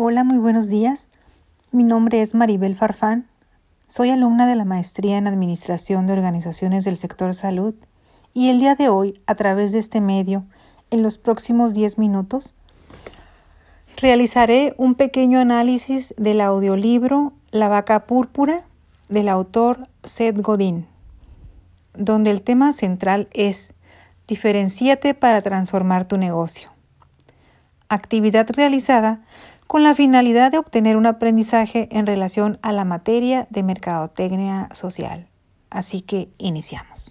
Hola, muy buenos días. Mi nombre es Maribel Farfán. Soy alumna de la Maestría en Administración de Organizaciones del Sector Salud y el día de hoy, a través de este medio, en los próximos 10 minutos, realizaré un pequeño análisis del audiolibro La vaca púrpura del autor Seth Godin, donde el tema central es Diferenciate para transformar tu negocio. Actividad realizada con la finalidad de obtener un aprendizaje en relación a la materia de mercadotecnia social. Así que iniciamos.